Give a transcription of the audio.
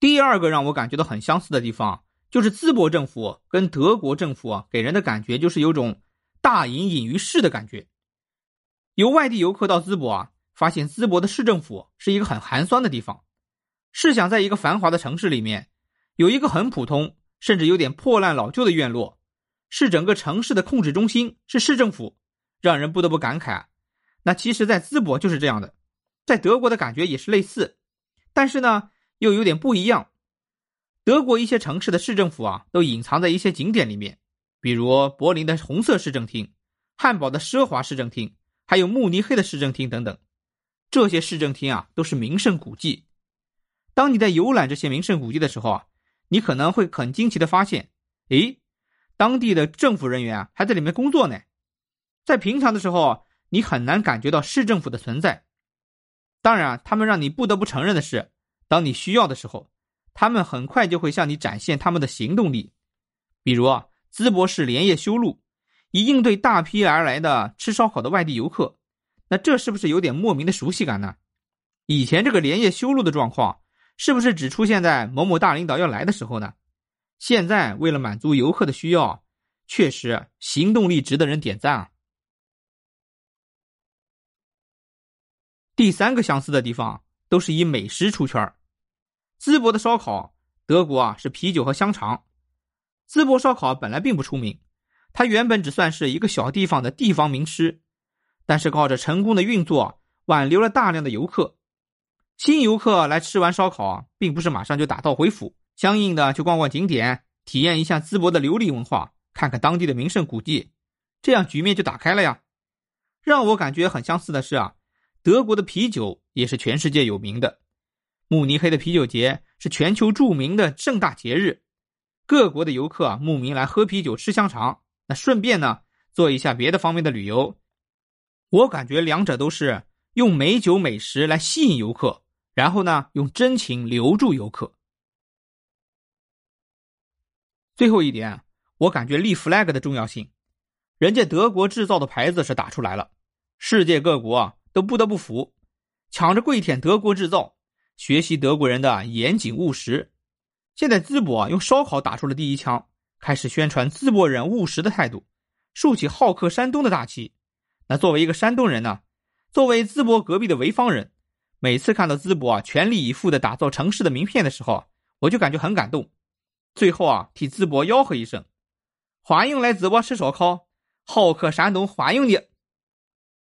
第二个让我感觉到很相似的地方，就是淄博政府跟德国政府啊，给人的感觉就是有种大隐隐于市的感觉。有外地游客到淄博啊，发现淄博的市政府是一个很寒酸的地方。试想，在一个繁华的城市里面，有一个很普通，甚至有点破烂老旧的院落，是整个城市的控制中心，是市政府，让人不得不感慨。那其实，在淄博就是这样的，在德国的感觉也是类似，但是呢。又有点不一样。德国一些城市的市政府啊，都隐藏在一些景点里面，比如柏林的红色市政厅、汉堡的奢华市政厅，还有慕尼黑的市政厅等等。这些市政厅啊，都是名胜古迹。当你在游览这些名胜古迹的时候啊，你可能会很惊奇的发现，诶，当地的政府人员啊还在里面工作呢。在平常的时候，你很难感觉到市政府的存在。当然，他们让你不得不承认的是。当你需要的时候，他们很快就会向你展现他们的行动力。比如啊，淄博市连夜修路，以应对大批而来的吃烧烤的外地游客。那这是不是有点莫名的熟悉感呢？以前这个连夜修路的状况，是不是只出现在某某大领导要来的时候呢？现在为了满足游客的需要，确实行动力值得人点赞啊。第三个相似的地方，都是以美食出圈淄博的烧烤，德国啊是啤酒和香肠。淄博烧烤本来并不出名，它原本只算是一个小地方的地方名吃，但是靠着成功的运作，挽留了大量的游客。新游客来吃完烧烤，并不是马上就打道回府，相应的去逛逛景点，体验一下淄博的流利文化，看看当地的名胜古迹，这样局面就打开了呀。让我感觉很相似的是啊，德国的啤酒也是全世界有名的。慕尼黑的啤酒节是全球著名的盛大节日，各国的游客啊慕名来喝啤酒、吃香肠，那顺便呢做一下别的方面的旅游。我感觉两者都是用美酒美食来吸引游客，然后呢用真情留住游客。最后一点，我感觉立 flag 的重要性，人家德国制造的牌子是打出来了，世界各国啊都不得不服，抢着跪舔德国制造。学习德国人的严谨务实，现在淄博啊用烧烤打出了第一枪，开始宣传淄博人务实的态度，竖起好客山东的大旗。那作为一个山东人呢，作为淄博隔壁的潍坊人，每次看到淄博啊全力以赴的打造城市的名片的时候，我就感觉很感动。最后啊，替淄博吆喝一声：欢迎来淄博吃烧烤，好客山东欢迎你。